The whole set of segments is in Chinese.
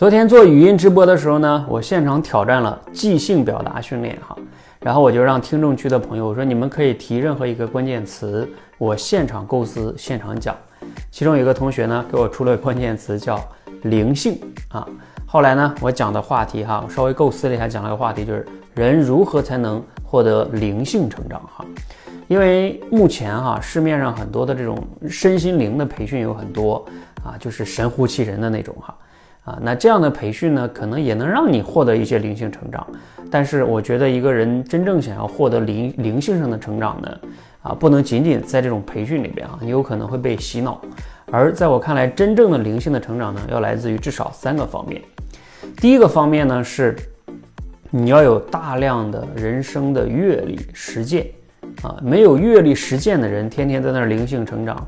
昨天做语音直播的时候呢，我现场挑战了即兴表达训练哈，然后我就让听众区的朋友我说你们可以提任何一个关键词，我现场构思，现场讲。其中有一个同学呢给我出了关键词叫灵性啊，后来呢我讲的话题哈，我稍微构思了一下，讲了个话题就是人如何才能获得灵性成长哈，因为目前哈市面上很多的这种身心灵的培训有很多啊，就是神乎其神的那种哈。啊，那这样的培训呢，可能也能让你获得一些灵性成长。但是，我觉得一个人真正想要获得灵灵性上的成长呢，啊，不能仅仅在这种培训里边啊，你有可能会被洗脑。而在我看来，真正的灵性的成长呢，要来自于至少三个方面。第一个方面呢，是你要有大量的人生的阅历实践。啊，没有阅历实践的人，天天在那儿灵性成长。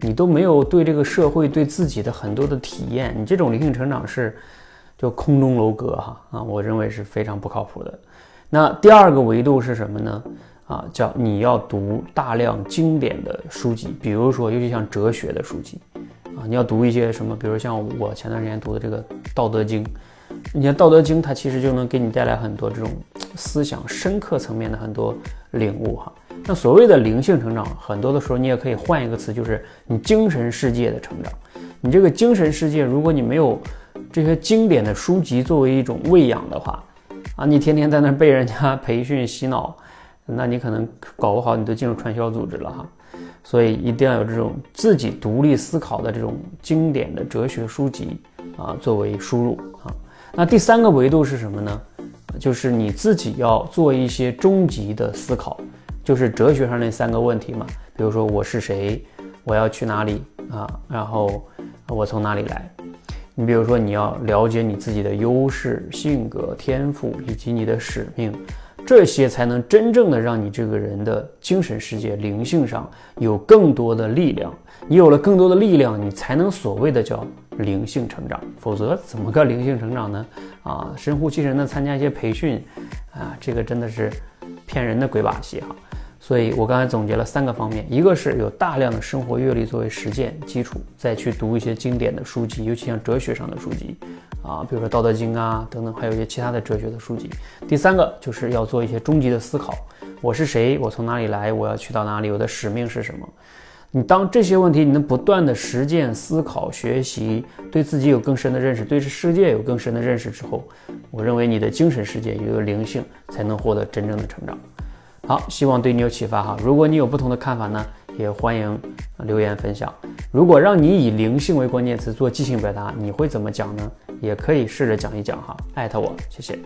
你都没有对这个社会、对自己的很多的体验，你这种灵性成长是就空中楼阁哈啊，我认为是非常不靠谱的。那第二个维度是什么呢？啊，叫你要读大量经典的书籍，比如说尤其像哲学的书籍啊，你要读一些什么，比如像我前段时间读的这个《道德经》，你看《道德经》，它其实就能给你带来很多这种思想深刻层面的很多领悟哈。那所谓的灵性成长，很多的时候你也可以换一个词，就是你精神世界的成长。你这个精神世界，如果你没有这些经典的书籍作为一种喂养的话，啊，你天天在那被人家培训洗脑，那你可能搞不好你都进入传销组织了哈。所以一定要有这种自己独立思考的这种经典的哲学书籍啊，作为输入啊。那第三个维度是什么呢？就是你自己要做一些终极的思考。就是哲学上那三个问题嘛，比如说我是谁，我要去哪里啊，然后我从哪里来？你比如说你要了解你自己的优势、性格、天赋以及你的使命，这些才能真正的让你这个人的精神世界、灵性上有更多的力量。你有了更多的力量，你才能所谓的叫灵性成长，否则怎么个灵性成长呢？啊，神乎其神的参加一些培训，啊，这个真的是骗人的鬼把戏哈。所以我刚才总结了三个方面，一个是有大量的生活阅历作为实践基础，再去读一些经典的书籍，尤其像哲学上的书籍，啊，比如说《道德经》啊等等，还有一些其他的哲学的书籍。第三个就是要做一些终极的思考：我是谁？我从哪里来？我要去到哪里？我的使命是什么？你当这些问题你能不断的实践、思考、学习，对自己有更深的认识，对这世界有更深的认识之后，我认为你的精神世界也有灵性，才能获得真正的成长。好，希望对你有启发哈。如果你有不同的看法呢，也欢迎留言分享。如果让你以灵性为关键词做即兴表达，你会怎么讲呢？也可以试着讲一讲哈，艾特我，谢谢。